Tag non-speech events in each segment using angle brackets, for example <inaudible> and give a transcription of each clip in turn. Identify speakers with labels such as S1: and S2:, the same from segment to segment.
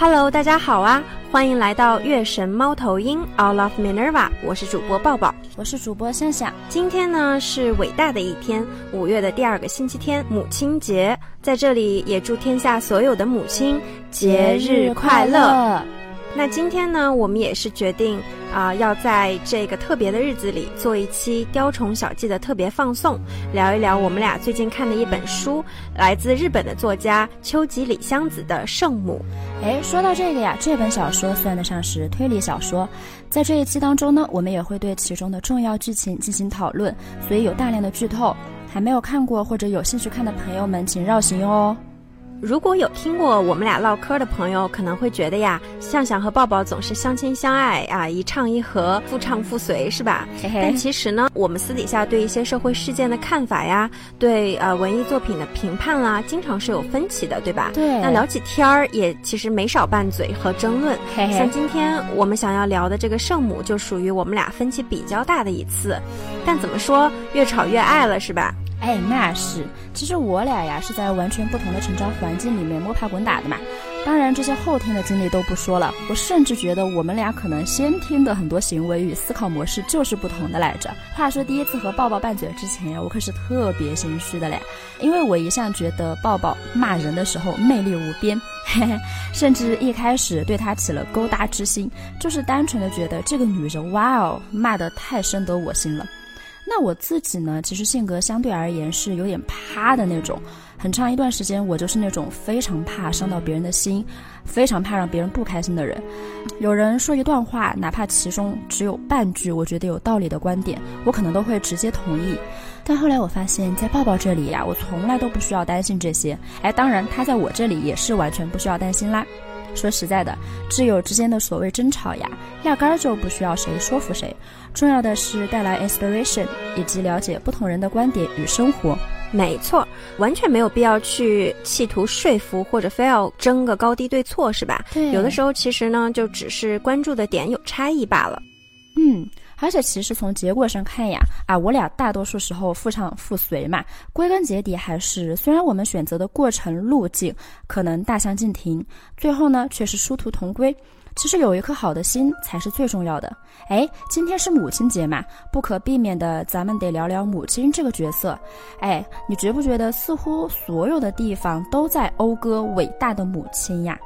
S1: Hello，大家好啊！欢迎来到月神猫头鹰 All of Minerva，我是主播抱抱，
S2: 我是主播向向。
S1: 今天呢是伟大的一天，五月的第二个星期天，母亲节，在这里也祝天下所有的母亲节日快乐。那今天呢，我们也是决定啊，要在这个特别的日子里做一期《雕虫小技》的特别放送，聊一聊我们俩最近看的一本书，来自日本的作家秋吉里香子的《圣母》。
S2: 哎，说到这个呀，这本小说算得上是推理小说，在这一期当中呢，我们也会对其中的重要剧情进行讨论，所以有大量的剧透，还没有看过或者有兴趣看的朋友们，请绕行哦。
S1: 如果有听过我们俩唠嗑的朋友，可能会觉得呀，向向和抱抱总是相亲相爱啊，一唱一和，夫唱妇随，是吧？但其实呢，我们私底下对一些社会事件的看法呀，对呃文艺作品的评判啦，经常是有分歧的，对吧？
S2: 对。
S1: 那聊起天儿，也其实没少拌嘴和争论。像今天我们想要聊的这个圣母，就属于我们俩分歧比较大的一次。但怎么说，越吵越爱了，是吧？
S2: 哎，那是。其实我俩呀是在完全不同的成长环境里面摸爬滚打的嘛。当然，这些后天的经历都不说了。我甚至觉得我们俩可能先天的很多行为与思考模式就是不同的来着。话说第一次和抱抱拌嘴之前呀，我可是特别心虚的嘞，因为我一向觉得抱抱骂人的时候魅力无边，嘿嘿，甚至一开始对他起了勾搭之心，就是单纯的觉得这个女人哇哦，骂得太深得我心了。那我自己呢，其实性格相对而言是有点怕的那种，很长一段时间我就是那种非常怕伤到别人的心，非常怕让别人不开心的人。有人说一段话，哪怕其中只有半句我觉得有道理的观点，我可能都会直接同意。但后来我发现，在抱抱这里呀，我从来都不需要担心这些。哎，当然他在我这里也是完全不需要担心啦。说实在的，挚友之间的所谓争吵呀，压根儿就不需要谁说服谁，重要的是带来 inspiration 以及了解不同人的观点与生活。
S1: 没错，完全没有必要去企图说服或者非要争个高低对错，是吧？
S2: 对。
S1: 有的时候其实呢，就只是关注的点有差异罢了。
S2: 嗯。而且其实从结果上看呀，啊，我俩大多数时候夫唱妇随嘛，归根结底还是虽然我们选择的过程路径可能大相径庭，最后呢却是殊途同归。其实有一颗好的心才是最重要的。哎，今天是母亲节嘛，不可避免的，咱们得聊聊母亲这个角色。哎，你觉不觉得似乎所有的地方都在讴歌伟大的母亲呀？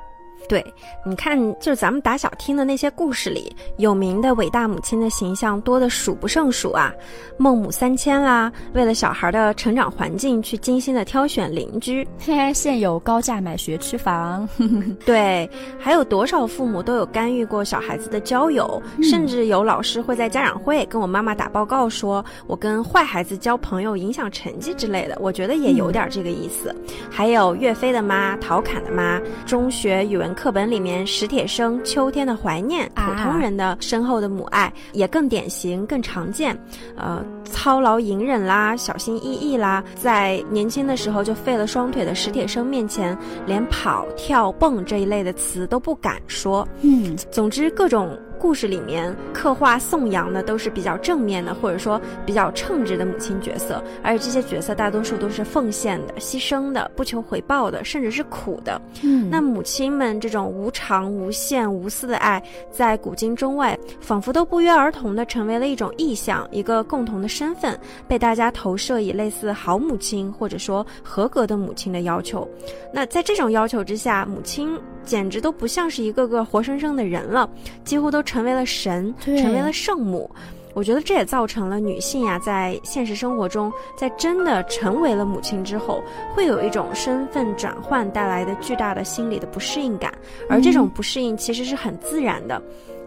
S1: 对，你看，就是咱们打小听的那些故事里，有名的伟大母亲的形象多的数不胜数啊，孟母三迁啦，为了小孩的成长环境去精心的挑选邻居，
S2: 嘿 <laughs> 嘿，现有高价买学区房，<laughs>
S1: 对，还有多少父母都有干预过小孩子的交友，甚至有老师会在家长会跟我妈妈打报告，说我跟坏孩子交朋友影响成绩之类的，我觉得也有点这个意思。还有岳飞的妈、陶侃的妈，中学语文。课本里面史铁生秋天的怀念，普通人的深厚的母爱也更典型、更常见。呃，操劳隐忍啦，小心翼翼啦，在年轻的时候就废了双腿的史铁生面前，连跑、跳、蹦这一类的词都不敢说。
S2: 嗯，
S1: 总之各种。故事里面刻画颂扬的都是比较正面的，或者说比较称职的母亲角色，而且这些角色大多数都是奉献的、牺牲的、不求回报的，甚至是苦的。
S2: 嗯，
S1: 那母亲们这种无偿、无限、无私的爱，在古今中外，仿佛都不约而同的成为了一种意象，一个共同的身份，被大家投射以类似好母亲或者说合格的母亲的要求。那在这种要求之下，母亲。简直都不像是一个个活生生的人了，几乎都成为了神，成为了圣母。我觉得这也造成了女性呀，在现实生活中，在真的成为了母亲之后，会有一种身份转换带来的巨大的心理的不适应感，而这种不适应其实是很自然的。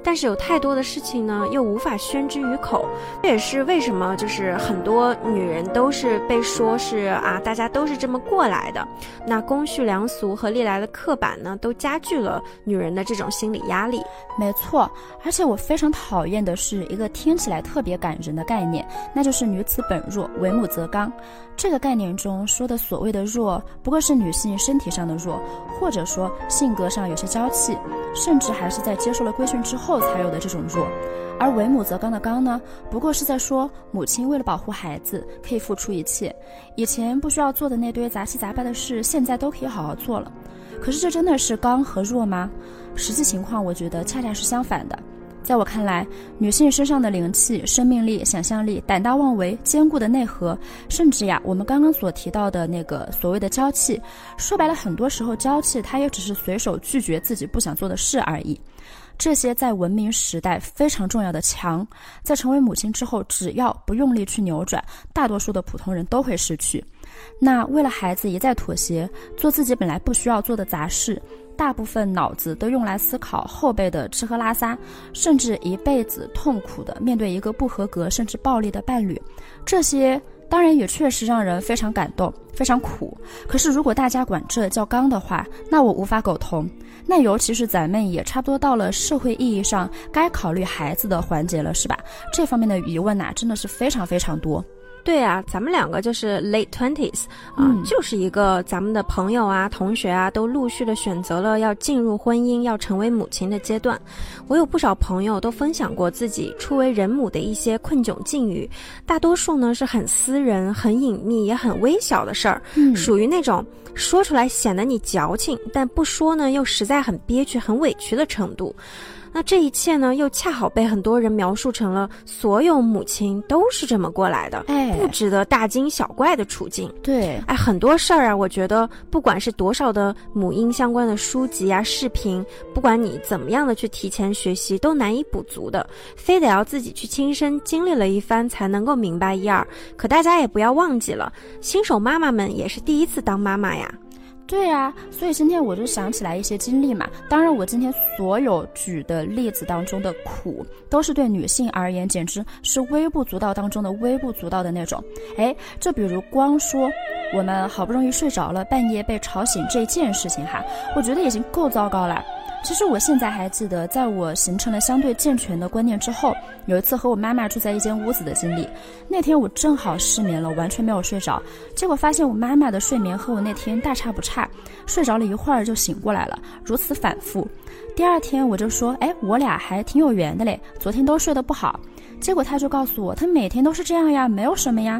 S1: 但是有太多的事情呢，又无法宣之于口，这也是为什么就是很多女人都是被说是啊，大家都是这么过来的。那公序良俗和历来的刻板呢，都加剧了女人的这种心理压力。
S2: 没错，而且我非常讨厌的是一个听起来特别感人的概念，那就是女子本弱，为母则刚。这个概念中说的所谓的弱，不过是女性身体上的弱，或者说性格上有些娇气，甚至还是在接受了规训之后后才有的这种弱。而为母则刚的刚呢，不过是在说母亲为了保护孩子可以付出一切，以前不需要做的那堆杂七杂八的事，现在都可以好好做了。可是这真的是刚和弱吗？实际情况，我觉得恰恰是相反的。在我看来，女性身上的灵气、生命力、想象力、胆大妄为、坚固的内核，甚至呀，我们刚刚所提到的那个所谓的娇气，说白了，很多时候娇气它也只是随手拒绝自己不想做的事而已。这些在文明时代非常重要的墙，在成为母亲之后，只要不用力去扭转，大多数的普通人都会失去。那为了孩子一再妥协，做自己本来不需要做的杂事。大部分脑子都用来思考后辈的吃喝拉撒，甚至一辈子痛苦的面对一个不合格甚至暴力的伴侣，这些当然也确实让人非常感动，非常苦。可是如果大家管这叫刚的话，那我无法苟同。那尤其是咱们也差不多到了社会意义上该考虑孩子的环节了，是吧？这方面的疑问呐，真的是非常非常多。
S1: 对啊，咱们两个就是 late twenties 啊，就是一个咱们的朋友啊、同学啊，都陆续的选择了要进入婚姻、要成为母亲的阶段。我有不少朋友都分享过自己初为人母的一些困窘境遇，大多数呢是很私人、很隐秘、也很微小的事儿，属于那种说出来显得你矫情，但不说呢又实在很憋屈、很委屈的程度。那这一切呢，又恰好被很多人描述成了所有母亲都是这么过来的，
S2: 哎，
S1: 不值得大惊小怪的处境。
S2: 对，
S1: 哎，很多事儿啊，我觉得不管是多少的母婴相关的书籍啊、视频，不管你怎么样的去提前学习，都难以补足的，非得要自己去亲身经历了一番才能够明白一二。可大家也不要忘记了，新手妈妈们也是第一次当妈妈呀。
S2: 对呀，所以今天我就想起来一些经历嘛。当然，我今天所有举的例子当中的苦，都是对女性而言，简直是微不足道当中的微不足道的那种。哎，就比如光说我们好不容易睡着了，半夜被吵醒这件事情哈，我觉得已经够糟糕了。其实我现在还记得，在我形成了相对健全的观念之后，有一次和我妈妈住在一间屋子的经历。那天我正好失眠了，完全没有睡着，结果发现我妈妈的睡眠和我那天大差不差，睡着了一会儿就醒过来了，如此反复。第二天我就说，哎，我俩还挺有缘的嘞，昨天都睡得不好。结果她就告诉我，她每天都是这样呀，没有什么呀。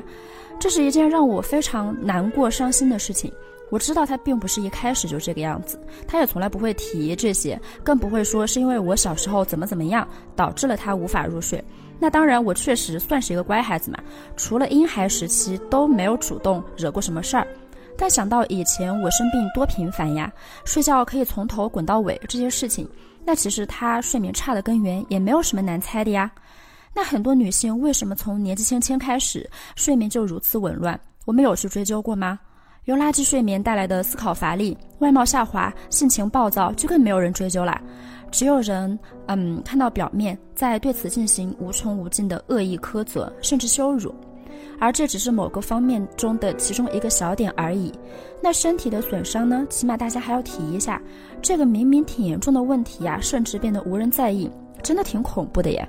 S2: 这是一件让我非常难过、伤心的事情。我知道他并不是一开始就这个样子，他也从来不会提这些，更不会说是因为我小时候怎么怎么样导致了他无法入睡。那当然，我确实算是一个乖孩子嘛，除了婴孩时期都没有主动惹过什么事儿。但想到以前我生病多频繁呀，睡觉可以从头滚到尾这些事情，那其实他睡眠差的根源也没有什么难猜的呀。那很多女性为什么从年纪轻轻开始睡眠就如此紊乱？我们有去追究过吗？由垃圾睡眠带来的思考乏力、外貌下滑、性情暴躁，就更没有人追究了。只有人，嗯，看到表面，在对此进行无穷无尽的恶意苛责，甚至羞辱。而这只是某个方面中的其中一个小点而已。那身体的损伤呢？起码大家还要提一下。这个明明挺严重的问题呀，甚至变得无人在意，真的挺恐怖的耶。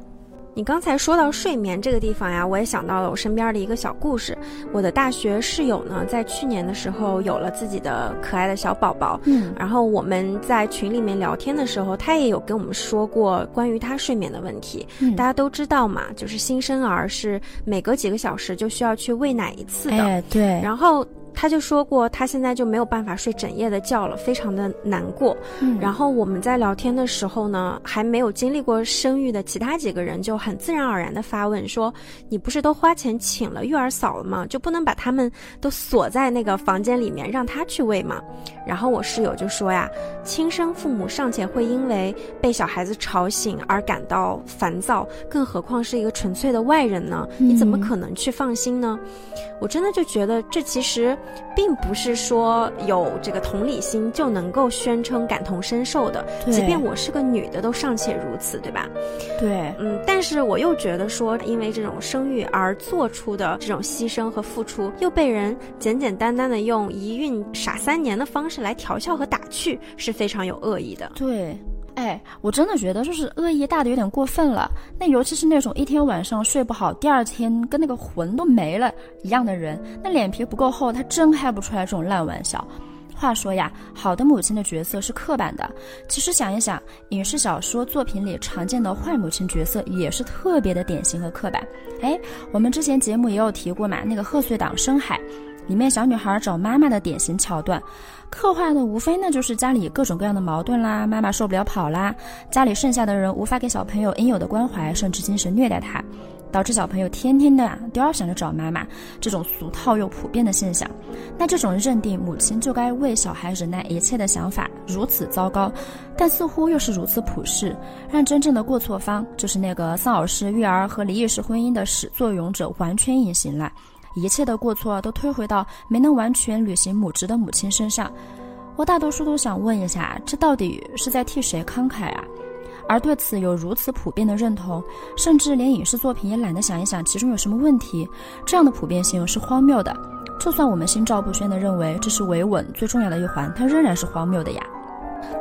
S1: 你刚才说到睡眠这个地方呀，我也想到了我身边的一个小故事。我的大学室友呢，在去年的时候有了自己的可爱的小宝宝，
S2: 嗯，
S1: 然后我们在群里面聊天的时候，他也有跟我们说过关于他睡眠的问题。嗯大家都知道嘛，就是新生儿是每隔几个小时就需要去喂奶一次的，
S2: 哎，对，
S1: 然后。他就说过，他现在就没有办法睡整夜的觉了，非常的难过。
S2: 嗯，
S1: 然后我们在聊天的时候呢，还没有经历过生育的其他几个人就很自然而然的发问说：“你不是都花钱请了育儿嫂了吗？就不能把他们都锁在那个房间里面让他去喂吗？”然后我室友就说呀：“亲生父母尚且会因为被小孩子吵醒而感到烦躁，更何况是一个纯粹的外人呢？你怎么可能去放心呢？”我真的就觉得这其实。并不是说有这个同理心就能够宣称感同身受的，即便我是个女的都尚且如此，对吧？
S2: 对，
S1: 嗯，但是我又觉得说，因为这种生育而做出的这种牺牲和付出，又被人简简单单的用一孕傻三年的方式来调笑和打趣，是非常有恶意的。
S2: 对。哎，我真的觉得就是恶意大的有点过分了。那尤其是那种一天晚上睡不好，第二天跟那个魂都没了一样的人，那脸皮不够厚，他真开不出来这种烂玩笑。话说呀，好的母亲的角色是刻板的。其实想一想，影视小说作品里常见的坏母亲角色也是特别的典型和刻板。哎，我们之前节目也有提过嘛，那个贺岁档深海。里面小女孩找妈妈的典型桥段，刻画的无非呢就是家里各种各样的矛盾啦，妈妈受不了跑啦，家里剩下的人无法给小朋友应有的关怀，甚至精神虐待他。导致小朋友天天的都要想着找妈妈，这种俗套又普遍的现象，那这种认定母亲就该为小孩忍耐一切的想法如此糟糕，但似乎又是如此普世，让真正的过错方就是那个丧偶式育儿和离异式婚姻的始作俑者完全隐形了，一切的过错都推回到没能完全履行母职的母亲身上。我大多数都想问一下，这到底是在替谁慷慨啊？而对此有如此普遍的认同，甚至连影视作品也懒得想一想其中有什么问题，这样的普遍性是荒谬的。就算我们心照不宣地认为这是维稳最重要的一环，它仍然是荒谬的呀。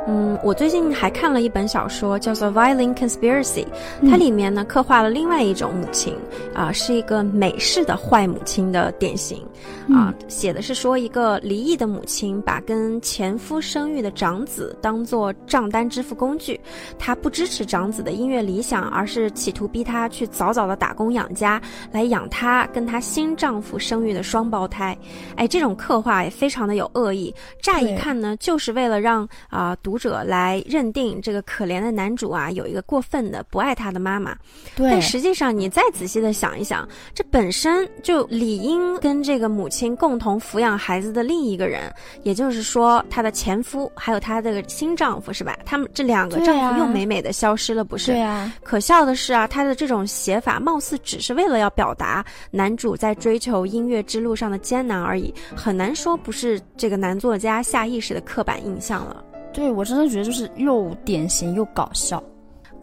S1: 嗯，我最近还看了一本小说，叫做《Violin Conspiracy》，它里面呢刻画了另外一种母亲，啊，是一个美式的坏母亲的典型。啊，写的是说一个离异的母亲把跟前夫生育的长子当做账单支付工具，她不支持长子的音乐理想，而是企图逼他去早早的打工养家，来养她跟她新丈夫生育的双胞胎。哎，这种刻画也非常的有恶意，乍一看呢，就是为了让啊读者来认定这个可怜的男主啊有一个过分的不爱他的妈妈。
S2: 对，
S1: 但实际上你再仔细的想一想，这本身就理应跟这个母亲。亲共同抚养孩子的另一个人，也就是说，她的前夫还有她的新丈夫，是吧？他们这两个丈夫又美美的消失了，不是？
S2: 对啊。
S1: 可笑的是啊，他的这种写法貌似只是为了要表达男主在追求音乐之路上的艰难而已，很难说不是这个男作家下意识的刻板印象了。
S2: 对我真的觉得就是又典型又搞笑。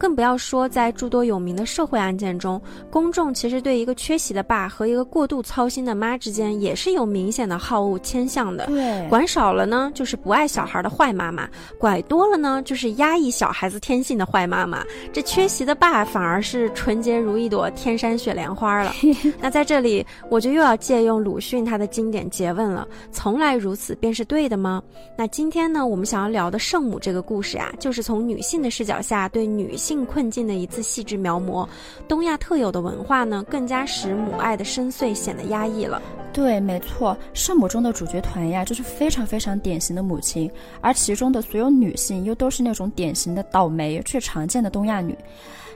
S1: 更不要说在诸多有名的社会案件中，公众其实对一个缺席的爸和一个过度操心的妈之间也是有明显的好恶倾向的。
S2: 对，
S1: 管少了呢，就是不爱小孩的坏妈妈；管多了呢，就是压抑小孩子天性的坏妈妈。这缺席的爸反而是纯洁如一朵天山雪莲花了。<laughs> 那在这里，我就又要借用鲁迅他的经典诘问了：从来如此便是对的吗？那今天呢，我们想要聊的圣母这个故事啊，就是从女性的视角下对女。性困境的一次细致描摹，东亚特有的文化呢，更加使母爱的深邃显得压抑了。
S2: 对，没错，圣母中的主角团呀，就是非常非常典型的母亲，而其中的所有女性又都是那种典型的倒霉却常见的东亚女。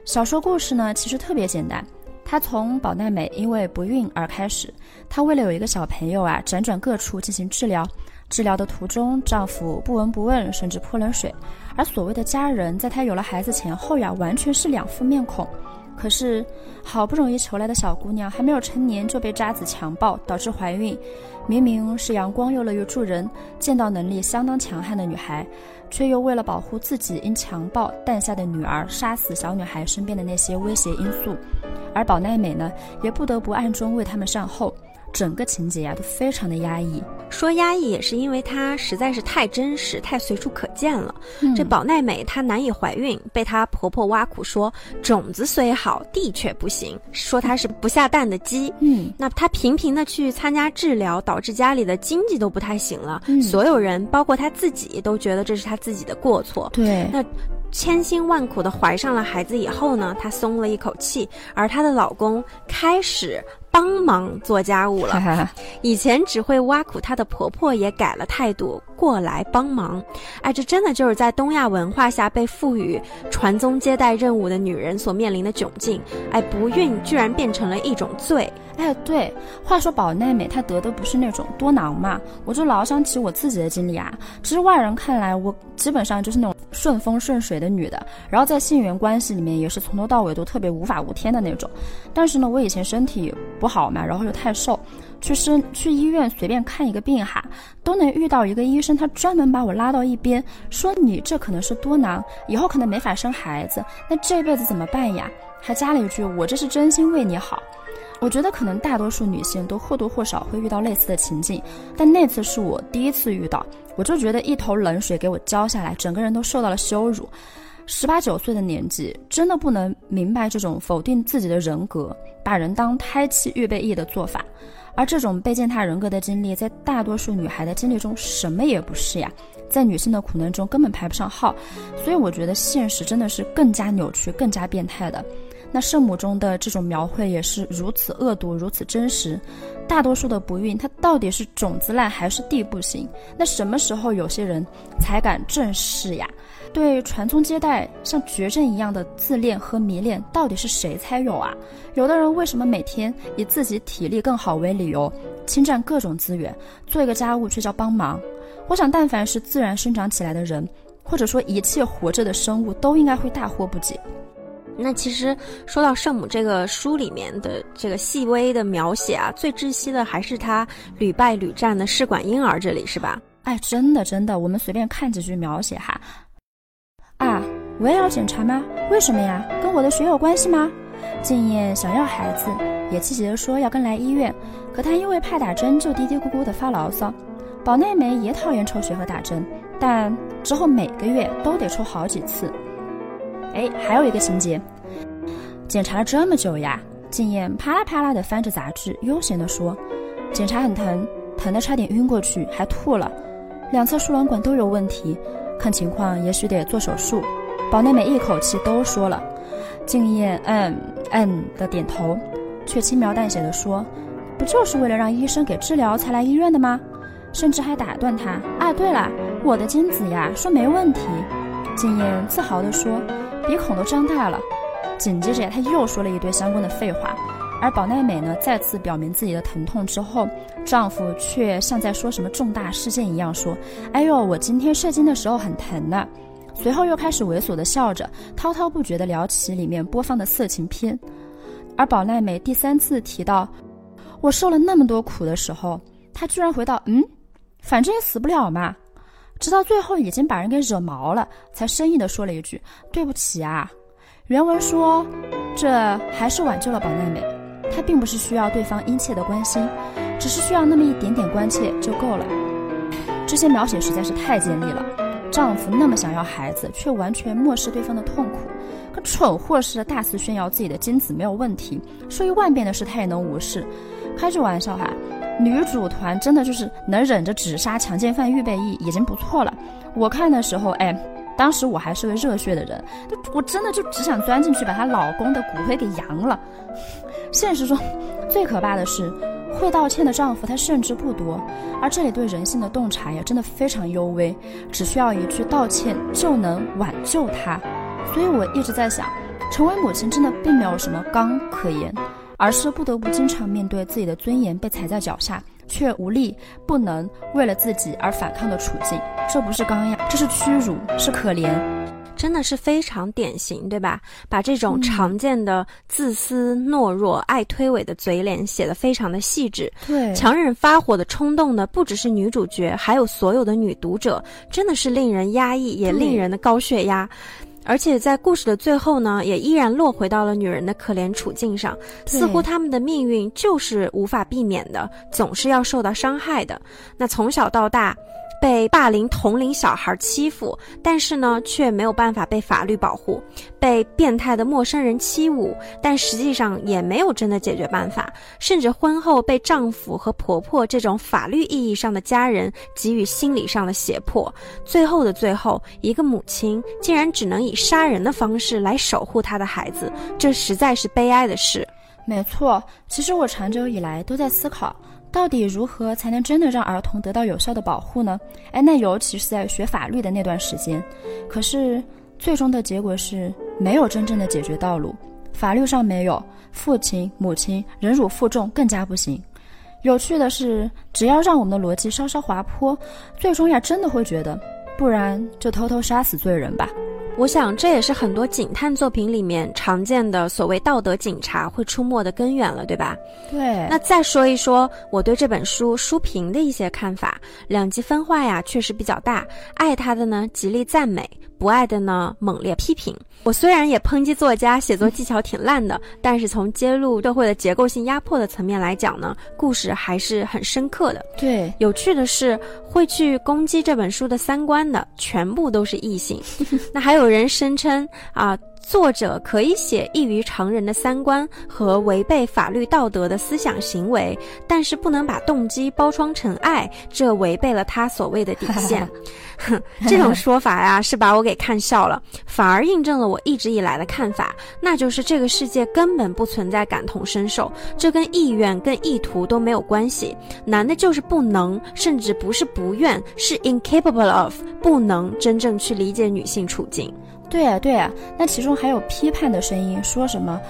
S2: 小说故事呢，其实特别简单，它从宝奈美因为不孕而开始，她为了有一个小朋友啊，辗转各处进行治疗。治疗的途中，丈夫不闻不问，甚至泼冷水。而所谓的家人，在她有了孩子前后呀，完全是两副面孔。可是，好不容易求来的小姑娘还没有成年就被渣子强暴，导致怀孕。明明是阳光又乐于助人、见到能力相当强悍的女孩，却又为了保护自己因强暴诞下的女儿，杀死小女孩身边的那些威胁因素。而宝奈美呢，也不得不暗中为他们善后。整个情节呀都非常的压抑，
S1: 说压抑也是因为她实在是太真实、太随处可见了。这宝奈美她难以怀孕，被她婆婆挖苦说种子虽好，地却不行，说她是不下蛋的鸡。
S2: 嗯，
S1: 那她频频的去参加治疗，导致家里的经济都不太行了。所有人，包括她自己，都觉得这是她自己的过错。
S2: 对，
S1: 那千辛万苦的怀上了孩子以后呢，她松了一口气，而她的老公开始。帮忙做家务了，以前只会挖苦她的婆婆也改了态度，过来帮忙。哎，这真的就是在东亚文化下被赋予传宗接代任务的女人所面临的窘境。哎，不孕居然变成了一种罪。
S2: 哎，对，话说宝奈美她得的不是那种多囊嘛，我就老想起我自己的经历啊。其实外人看来，我基本上就是那种顺风顺水的女的，然后在性缘关系里面也是从头到尾都特别无法无天的那种。但是呢，我以前身体不好嘛，然后又太瘦，去生去医院随便看一个病哈，都能遇到一个医生，他专门把我拉到一边，说你这可能是多囊，以后可能没法生孩子，那这辈子怎么办呀？还加了一句，我这是真心为你好。我觉得可能大多数女性都或多或少会遇到类似的情境，但那次是我第一次遇到，我就觉得一头冷水给我浇下来，整个人都受到了羞辱。十八九岁的年纪，真的不能明白这种否定自己的人格、把人当胎气预备役的做法，而这种被践踏人格的经历，在大多数女孩的经历中什么也不是呀，在女性的苦难中根本排不上号。所以我觉得现实真的是更加扭曲、更加变态的。那圣母中的这种描绘也是如此恶毒，如此真实。大多数的不孕，它到底是种子烂还是地不行？那什么时候有些人才敢正视呀？对传宗接代像绝症一样的自恋和迷恋，到底是谁才有啊？有的人为什么每天以自己体力更好为理由，侵占各种资源，做一个家务却叫帮忙？我想，但凡是自然生长起来的人，或者说一切活着的生物，都应该会大惑不解。
S1: 那其实说到圣母这个书里面的这个细微的描写啊，最窒息的还是她屡败屡战的试管婴儿这里是吧？
S2: 哎，真的真的，我们随便看几句描写哈。啊，我也要检查吗？为什么呀？跟我的血有关系吗？静夜想要孩子，也积极的说要跟来医院，可她因为怕打针，就嘀嘀咕咕的发牢骚。宝奈美也讨厌抽血和打针，但之后每个月都得抽好几次。哎，还有一个情节，检查了这么久呀，静燕啪啦啪啦地翻着杂志，悠闲地说：“检查很疼，疼得差点晕过去，还吐了，两侧输卵管都有问题，看情况也许得做手术。”宝内美一口气都说了，静燕嗯嗯的点头，却轻描淡写的说：“不就是为了让医生给治疗才来医院的吗？”甚至还打断他：“啊，对了，我的精子呀，说没问题。”静燕自豪地说。鼻孔都张大了，紧接着他又说了一堆相关的废话，而宝奈美呢再次表明自己的疼痛之后，丈夫却像在说什么重大事件一样说：“哎呦，我今天射精的时候很疼呢。”随后又开始猥琐的笑着，滔滔不绝的聊起里面播放的色情片。而宝奈美第三次提到我受了那么多苦的时候，他居然回道：“嗯，反正也死不了嘛。”直到最后已经把人给惹毛了，才生硬地说了一句：“对不起啊。”原文说：“这还是挽救了宝奈美，她并不是需要对方殷切的关心，只是需要那么一点点关切就够了。”这些描写实在是太尖利了。丈夫那么想要孩子，却完全漠视对方的痛苦，可蠢货似的大肆炫耀自己的精子没有问题，说一万遍的事他也能无视，开着玩笑哈。女主团真的就是能忍着只杀强奸犯预备役已经不错了。我看的时候，哎，当时我还是个热血的人，我真的就只想钻进去把她老公的骨灰给扬了。现实中，最可怕的是会道歉的丈夫他甚至不多，而这里对人性的洞察呀，真的非常幽微，只需要一句道歉就能挽救他。所以我一直在想，成为母亲真的并没有什么刚可言。而是不得不经常面对自己的尊严被踩在脚下，却无力不能为了自己而反抗的处境。这不是刚呀，这是屈辱，是可怜，
S1: 真的是非常典型，对吧？把这种常见的自私、懦弱、爱推诿的嘴脸写得非常的细致。
S2: 对，
S1: 强忍发火的冲动呢不只是女主角，还有所有的女读者，真的是令人压抑，也令人的高血压。而且在故事的最后呢，也依然落回到了女人的可怜处境上，似乎她们的命运就是无法避免的，总是要受到伤害的。那从小到大。被霸凌同龄小孩欺负，但是呢，却没有办法被法律保护；被变态的陌生人欺侮，但实际上也没有真的解决办法。甚至婚后被丈夫和婆婆这种法律意义上的家人给予心理上的胁迫。最后的最后，一个母亲竟然只能以杀人的方式来守护她的孩子，这实在是悲哀的事。
S2: 没错，其实我长久以来都在思考。到底如何才能真的让儿童得到有效的保护呢？哎，那尤其是在学法律的那段时间，可是最终的结果是没有真正的解决道路。法律上没有，父亲母亲忍辱负重更加不行。有趣的是，只要让我们的逻辑稍稍滑坡，最终呀真的会觉得，不然就偷偷杀死罪人吧。
S1: 我想，这也是很多警探作品里面常见的所谓道德警察会出没的根源了，对吧？
S2: 对。
S1: 那再说一说我对这本书书评的一些看法，两极分化呀，确实比较大。爱他的呢，极力赞美。不爱的呢，猛烈批评。我虽然也抨击作家写作技巧挺烂的，但是从揭露社会的结构性压迫的层面来讲呢，故事还是很深刻的。
S2: 对，
S1: 有趣的是，会去攻击这本书的三观的，全部都是异性。<laughs> 那还有人声称啊。作者可以写异于常人的三观和违背法律道德的思想行为，但是不能把动机包装成爱，这违背了他所谓的底线。哼，<laughs> 这种说法呀，是把我给看笑了，反而印证了我一直以来的看法，那就是这个世界根本不存在感同身受，这跟意愿、跟意图都没有关系。男的就是不能，甚至不是不愿，是 incapable of，不能真正去理解女性处境。
S2: 对啊，对啊，那其中还有批判的声音，说什么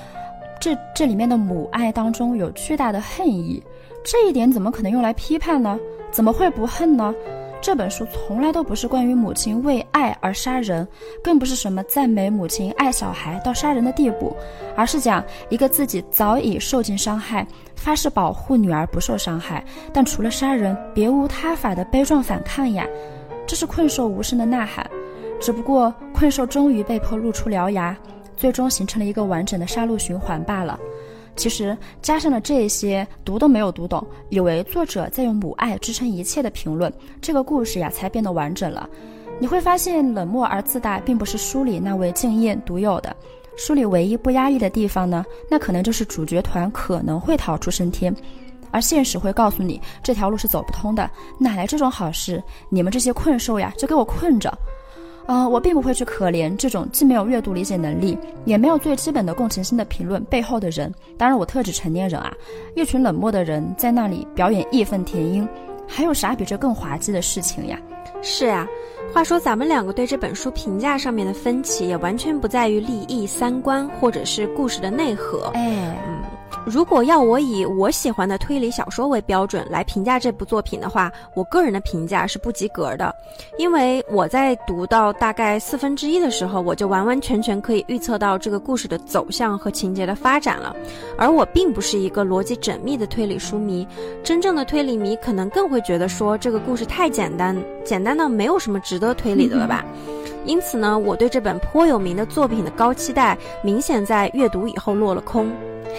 S2: 这这里面的母爱当中有巨大的恨意，这一点怎么可能用来批判呢？怎么会不恨呢？这本书从来都不是关于母亲为爱而杀人，更不是什么赞美母亲爱小孩到杀人的地步，而是讲一个自己早已受尽伤害，发誓保护女儿不受伤害，但除了杀人别无他法的悲壮反抗呀！这是困兽无声的呐喊，只不过困兽终于被迫露出獠牙，最终形成了一个完整的杀戮循环罢了。其实加上了这些读都没有读懂，以为作者在用母爱支撑一切的评论，这个故事呀才变得完整了。你会发现，冷漠而自大并不是书里那位敬业独有的。书里唯一不压抑的地方呢，那可能就是主角团可能会逃出升天，而现实会告诉你这条路是走不通的。哪来这种好事？你们这些困兽呀，就给我困着！呃，我并不会去可怜这种既没有阅读理解能力，也没有最基本的共情心的评论背后的人。当然，我特指成年人啊，一群冷漠的人在那里表演义愤填膺，还有啥比这更滑稽的事情呀？
S1: 是呀，话说咱们两个对这本书评价上面的分歧，也完全不在于利益、三观，或者是故事的内核。
S2: 哎，
S1: 嗯。如果要我以我喜欢的推理小说为标准来评价这部作品的话，我个人的评价是不及格的，因为我在读到大概四分之一的时候，我就完完全全可以预测到这个故事的走向和情节的发展了。而我并不是一个逻辑缜密的推理书迷，真正的推理迷可能更会觉得说这个故事太简单，简单到没有什么值得推理的了吧。因此呢，我对这本颇有名的作品的高期待，明显在阅读以后落了空。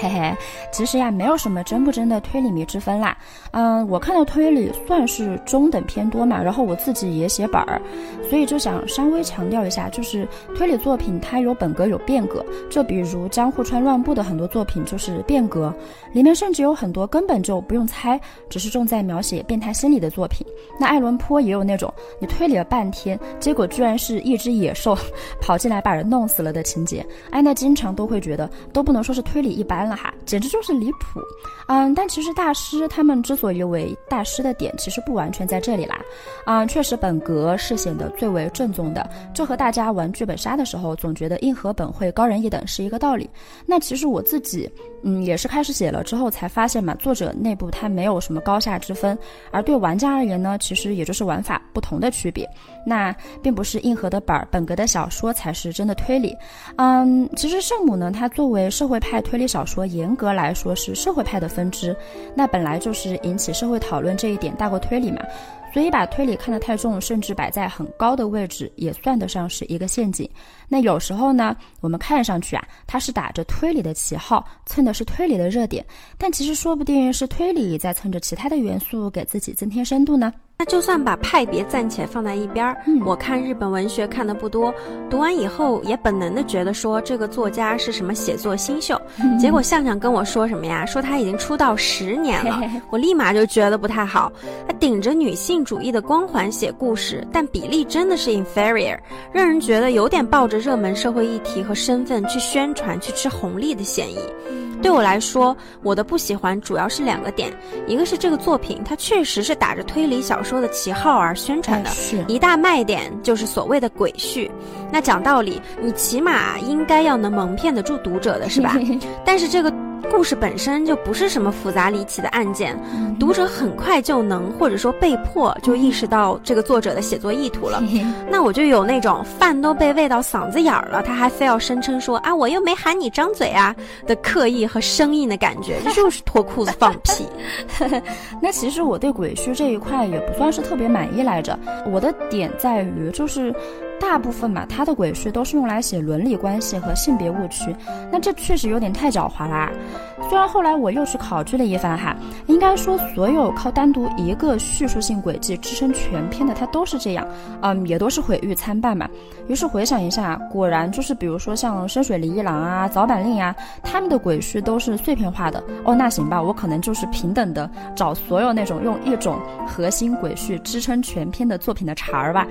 S2: 嘿嘿，其实呀，没有什么真不真的推理迷之分啦。嗯，我看的推理算是中等偏多嘛，然后我自己也写本儿，所以就想稍微强调一下，就是推理作品它有本格有变革。就比如江户川乱步的很多作品就是变革，里面甚至有很多根本就不用猜，只是重在描写变态心理的作品。那爱伦坡也有那种你推理了半天，结果居然是一只野兽 <laughs> 跑进来把人弄死了的情节。哎，那经常都会觉得都不能说是推理一般。了哈，简直就是离谱，嗯，但其实大师他们之所以为大师的点，其实不完全在这里啦，嗯，确实本格是显得最为正宗的，就和大家玩剧本杀的时候总觉得硬核本会高人一等是一个道理。那其实我自己，嗯，也是开始写了之后才发现嘛，作者内部他没有什么高下之分，而对玩家而言呢，其实也就是玩法不同的区别。那并不是硬核的本儿，本格的小说才是真的推理。嗯，其实圣母呢，它作为社会派推理小说，严格来说是社会派的分支，那本来就是引起社会讨论这一点大过推理嘛。所以把推理看得太重，甚至摆在很高的位置，也算得上是一个陷阱。那有时候呢，我们看上去啊，它是打着推理的旗号，蹭的是推理的热点，但其实说不定是推理在蹭着其他的元素，给自己增添深度呢。
S1: 那就算把派别暂且放在一边儿，我看日本文学看的不多，读完以后也本能的觉得说这个作家是什么写作新秀。结果向向跟我说什么呀？说他已经出道十年了，我立马就觉得不太好。他顶着女性主义的光环写故事，但比例真的是 inferior，让人觉得有点抱着热门社会议题和身份去宣传、去吃红利的嫌疑。对我来说，我的不喜欢主要是两个点，一个是这个作品它确实是打着推理小说的旗号而宣传的，一大卖点就是所谓的鬼序。那讲道理，你起码应该要能蒙骗得住读者的是吧？<laughs> 但是这个。故事本身就不是什么复杂离奇的案件，读者很快就能或者说被迫就意识到这个作者的写作意图了。<laughs> 那我就有那种饭都被喂到嗓子眼儿了，他还非要声称说啊我又没喊你张嘴啊的刻意和生硬的感觉，<laughs> 这就是脱裤子放屁。<laughs>
S2: 那其实我对鬼畜这一块也不算是特别满意来着，我的点在于就是。大部分嘛，他的鬼畜都是用来写伦理关系和性别误区，那这确实有点太狡猾啦。虽然后来我又去考据了一番哈，应该说所有靠单独一个叙述性轨迹支撑全篇的，它都是这样，嗯，也都是毁誉参半嘛。于是回想一下，果然就是比如说像深水梨一郎啊、早坂令啊，他们的鬼畜都是碎片化的。哦，那行吧，我可能就是平等的找所有那种用一种核心鬼畜支撑全篇的作品的茬儿吧。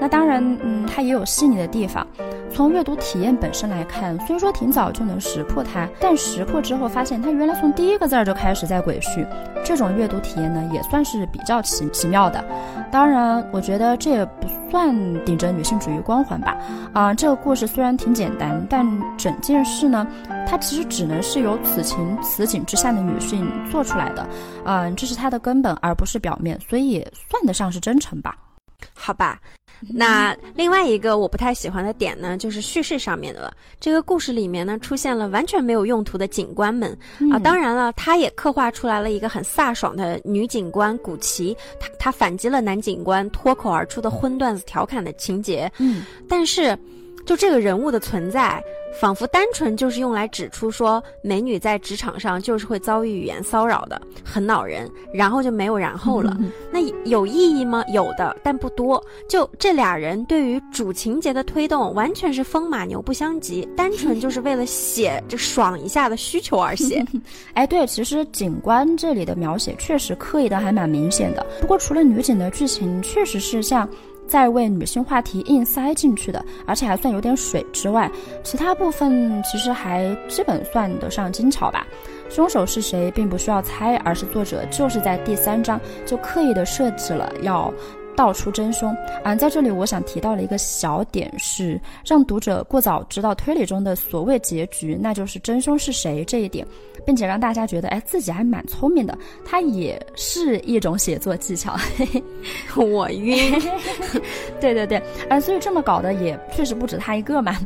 S2: 那当然，嗯，它也有细腻的地方。从阅读体验本身来看，虽说挺早就能识破它，但识破之后发现它原来从第一个字儿就开始在鬼畜，这种阅读体验呢，也算是比较奇奇妙的。当然，我觉得这也不算顶着女性主义光环吧。啊，这个故事虽然挺简单，但整件事呢，它其实只能是由此情此景之下的女性做出来的。嗯，这是它的根本，而不是表面，所以也算得上是真诚吧。
S1: 好吧。<laughs> 那另外一个我不太喜欢的点呢，就是叙事上面的了。这个故事里面呢，出现了完全没有用途的警官们啊。当然了，他也刻画出来了一个很飒爽的女警官古奇，她她反击了男警官脱口而出的荤段子调侃的情节。嗯，但是就这个人物的存在。仿佛单纯就是用来指出说，美女在职场上就是会遭遇语言骚扰的，很恼人，然后就没有然后了。那有意义吗？有的，但不多。就这俩人对于主情节的推动，完全是风马牛不相及，单纯就是为了写这爽一下的需求而写。
S2: 哎，对，其实警官这里的描写确实刻意的还蛮明显的。不过除了女警的剧情确实是像。在为女性话题硬塞进去的，而且还算有点水之外，其他部分其实还基本算得上精巧吧。凶手是谁，并不需要猜，而是作者就是在第三章就刻意的设置了要。道出真凶啊！在这里，我想提到了一个小点，是让读者过早知道推理中的所谓结局，那就是真凶是谁这一点，并且让大家觉得，哎，自己还蛮聪明的。它也是一种写作技巧。<laughs>
S1: 我晕。
S2: 对 <laughs> 对对，啊，所以这么搞的也确实不止他一个嘛。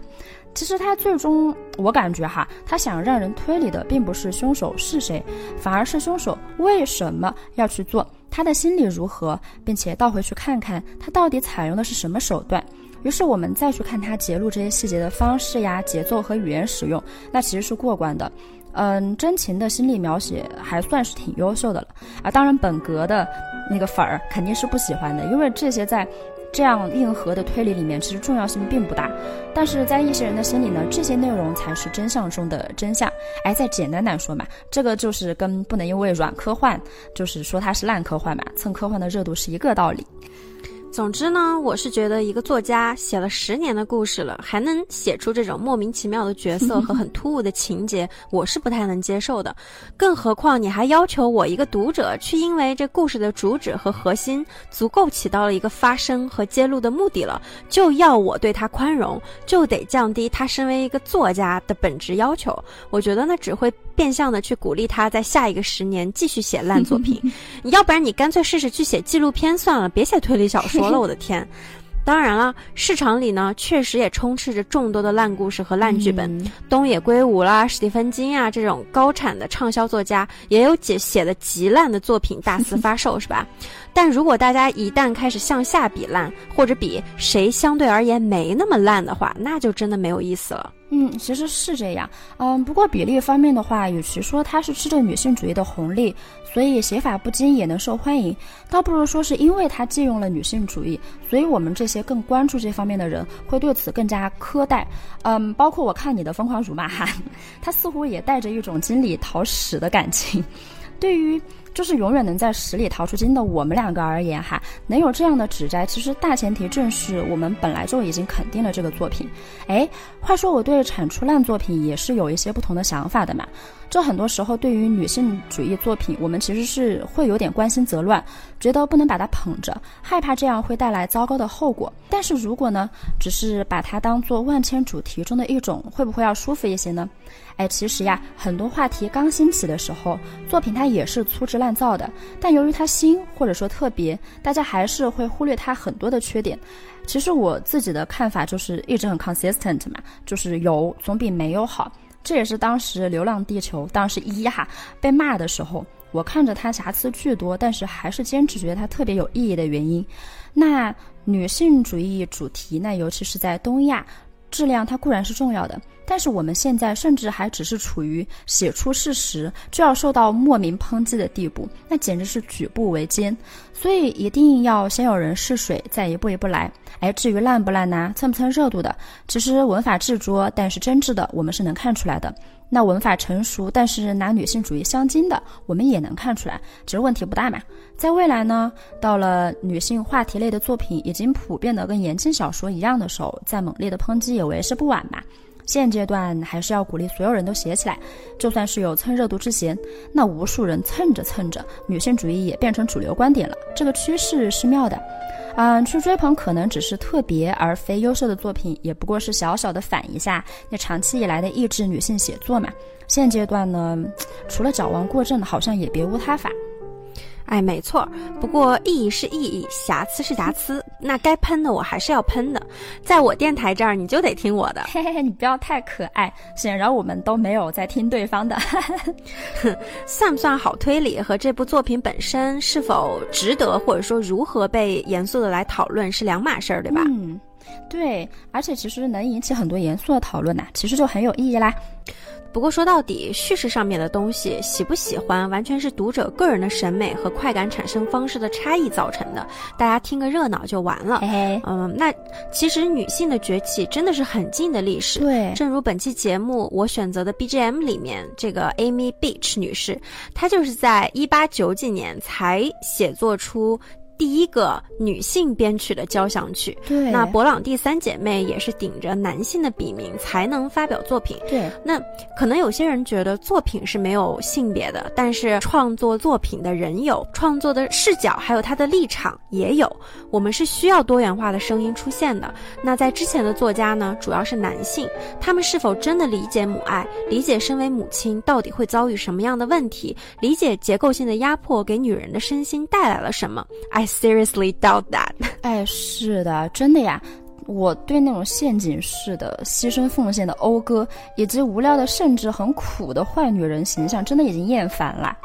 S2: 其实他最终，我感觉哈，他想让人推理的，并不是凶手是谁，反而是凶手为什么要去做。他的心理如何，并且倒回去看看他到底采用的是什么手段。于是我们再去看他揭露这些细节的方式呀、节奏和语言使用，那其实是过关的。嗯，真情的心理描写还算是挺优秀的了啊。当然，本格的那个粉儿肯定是不喜欢的，因为这些在。这样硬核的推理里面，其实重要性并不大，但是在一些人的心里呢，这些内容才是真相中的真相。哎，再简单点说嘛，这个就是跟不能因为软科幻，就是说它是烂科幻嘛，蹭科幻的热度是一个道理。
S1: 总之呢，我是觉得一个作家写了十年的故事了，还能写出这种莫名其妙的角色和很突兀的情节，<laughs> 我是不太能接受的。更何况你还要求我一个读者去因为这故事的主旨和核心足够起到了一个发声和揭露的目的了，就要我对他宽容，就得降低他身为一个作家的本质要求。我觉得那只会变相的去鼓励他在下一个十年继续写烂作品。<laughs> 要不然你干脆试试去写纪录片算了，别写推理小说。了，我的天！当然了，市场里呢，确实也充斥着众多的烂故事和烂剧本。东野圭吾啦、史蒂芬金啊这种高产的畅销作家，也有写写的极烂的作品大肆发售，是吧？<laughs> 但如果大家一旦开始向下比烂，或者比谁相对而言没那么烂的话，那就真的没有意思了。
S2: 嗯，其实是这样。嗯，不过比例方面的话，与其说它是吃着女性主义的红利，所以写法不精也能受欢迎，倒不如说是因为它借用了女性主义，所以我们这些更关注这方面的人会对此更加苛待。嗯，包括我看你的疯狂辱骂哈，他似乎也带着一种经理讨屎的感情，对于。就是永远能在屎里逃出金的我们两个而言，哈，能有这样的指摘，其实大前提正是我们本来就已经肯定了这个作品。哎，话说我对产出烂作品也是有一些不同的想法的嘛。这很多时候对于女性主义作品，我们其实是会有点关心则乱，觉得不能把它捧着，害怕这样会带来糟糕的后果。但是如果呢，只是把它当做万千主题中的一种，会不会要舒服一些呢？哎，其实呀，很多话题刚兴起的时候，作品它也是粗制滥造的。但由于它新或者说特别，大家还是会忽略它很多的缺点。其实我自己的看法就是一直很 consistent 嘛，就是有总比没有好。这也是当时《流浪地球》当时一哈被骂的时候。我看着它瑕疵巨多，但是还是坚持觉得它特别有意义的原因。那女性主义主题，那尤其是在东亚，质量它固然是重要的。但是我们现在甚至还只是处于写出事实就要受到莫名抨击的地步，那简直是举步维艰。所以一定要先有人试水，再一步一步来。哎，至于烂不烂呢，蹭不蹭热度的，其实文法执着但是真挚的，我们是能看出来的。那文法成熟但是拿女性主义镶金的，我们也能看出来，其实问题不大嘛。在未来呢，到了女性话题类的作品已经普遍的跟言情小说一样的时候，再猛烈的抨击也为时不晚吧。现阶段还是要鼓励所有人都写起来，就算是有蹭热度之嫌，那无数人蹭着蹭着，女性主义也变成主流观点了。这个趋势是妙的，嗯，去追捧可能只是特别而非优秀的作品，也不过是小小的反一下那长期以来的抑制女性写作嘛。现阶段呢，除了矫枉过正，好像也别无他法。
S1: 哎，没错。不过意义是意义，瑕疵是瑕疵。那该喷的我还是要喷的。在我电台这儿，你就得听我的。
S2: 嘿嘿嘿，你不要太可爱。显然我们都没有在听对方的。<laughs>
S1: 算不算好推理和这部作品本身是否值得，或者说如何被严肃的来讨论是两码事儿，对吧？
S2: 嗯，对。而且其实能引起很多严肃的讨论呐，其实就很有意义啦。
S1: 不过说到底，叙事上面的东西喜不喜欢，完全是读者个人的审美和快感产生方式的差异造成的。大家听个热闹就完了。嗯，那其实女性的崛起真的是很近的历史。
S2: 对，
S1: 正如本期节目我选择的 BGM 里面这个 Amy Beach 女士，她就是在一八九几年才写作出。第一个女性编曲的交响曲，
S2: 对，
S1: 那勃朗第三姐妹也是顶着男性的笔名才能发表作品，
S2: 对。
S1: 那可能有些人觉得作品是没有性别的，但是创作作品的人有，创作的视角还有他的立场也有，我们是需要多元化的声音出现的。那在之前的作家呢，主要是男性，他们是否真的理解母爱，理解身为母亲到底会遭遇什么样的问题，理解结构性的压迫给女人的身心带来了什么？哎。Seriously doubt that？
S2: 哎，是的，真的呀。我对那种陷阱式的牺牲奉献的讴歌，以及无聊的甚至很苦的坏女人形象，真的已经厌烦了。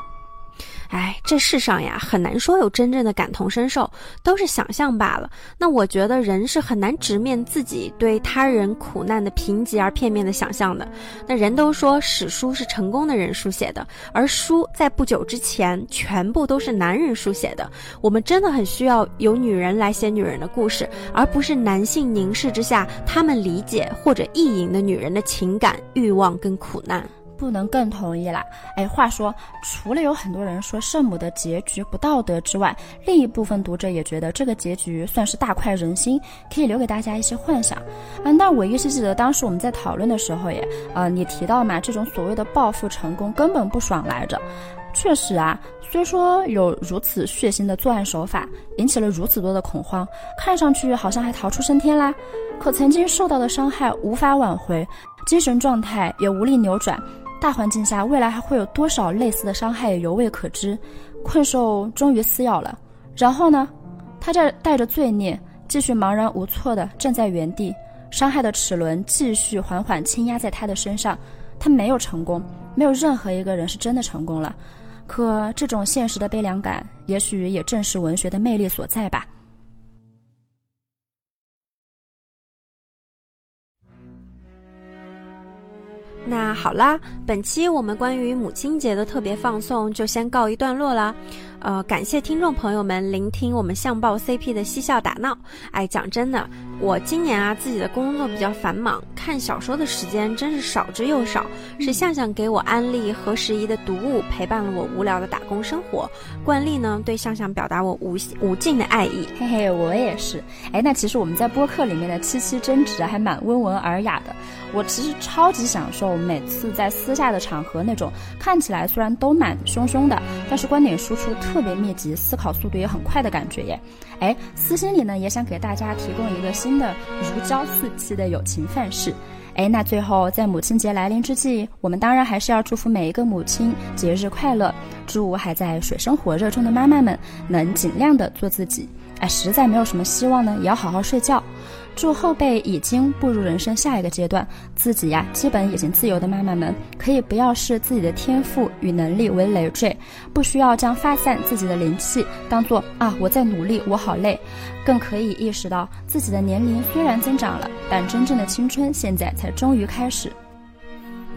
S1: 哎，这世上呀，很难说有真正的感同身受，都是想象罢了。那我觉得人是很难直面自己对他人苦难的贫瘠而片面的想象的。那人都说史书是成功的人书写的，而书在不久之前全部都是男人书写的。我们真的很需要有女人来写女人的故事，而不是男性凝视之下他们理解或者意淫的女人的情感、欲望跟苦难。
S2: 不能更同意啦！哎，话说，除了有很多人说圣母的结局不道德之外，另一部分读者也觉得这个结局算是大快人心，可以留给大家一些幻想。啊，那我依稀记得当时我们在讨论的时候，也，呃，你提到嘛，这种所谓的报复成功根本不爽来着。确实啊，虽说有如此血腥的作案手法，引起了如此多的恐慌，看上去好像还逃出升天啦，可曾经受到的伤害无法挽回，精神状态也无力扭转。大环境下，未来还会有多少类似的伤害也犹未可知？困兽终于撕咬了，然后呢？他这带着罪孽，继续茫然无措地站在原地，伤害的齿轮继续缓缓轻压在他的身上。他没有成功，没有任何一个人是真的成功了。可这种现实的悲凉感，也许也正是文学的魅力所在吧。
S1: 那好啦，本期我们关于母亲节的特别放送就先告一段落啦。呃，感谢听众朋友们聆听我们相报 CP 的嬉笑打闹。哎，讲真的，我今年啊自己的工作比较繁忙，看小说的时间真是少之又少。是向向给我安利何时宜的读物，陪伴了我无聊的打工生活。惯例呢，对向向表达我无无尽的爱意。
S2: 嘿嘿，我也是。哎，那其实我们在播客里面的七七争执还蛮温文尔雅的。我其实超级享受每次在私下的场合那种看起来虽然都蛮凶凶的，但是观点输出。特别密集，思考速度也很快的感觉耶！哎，私心里呢也想给大家提供一个新的如胶似漆的友情范式。哎，那最后在母亲节来临之际，我们当然还是要祝福每一个母亲节日快乐，祝还在水深火热中的妈妈们能尽量的做自己。哎，实在没有什么希望呢，也要好好睡觉。祝后辈已经步入人生下一个阶段，自己呀基本已经自由的妈妈们，可以不要视自己的天赋与能力为累赘，不需要将发散自己的灵气当做啊我在努力，我好累，更可以意识到自己的年龄虽然增长了，但真正的青春现在才终于开始。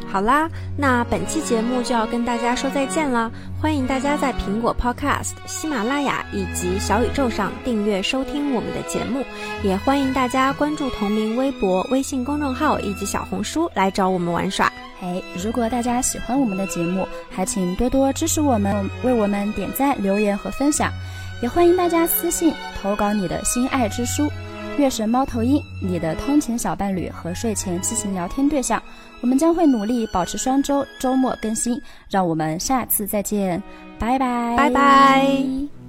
S1: 好啦，那本期节目就要跟大家说再见了。欢迎大家在苹果 Podcast、喜马拉雅以及小宇宙上订阅收听我们的节目，也欢迎大家关注同名微博、微信公众号以及小红书来找我们玩耍。
S2: 哎，如果大家喜欢我们的节目，还请多多支持我们，为我们点赞、留言和分享。也欢迎大家私信投稿你的心爱之书。月神猫头鹰，你的通勤小伴侣和睡前激情聊天对象，我们将会努力保持双周周末更新，让我们下次再见，拜拜，
S1: 拜拜。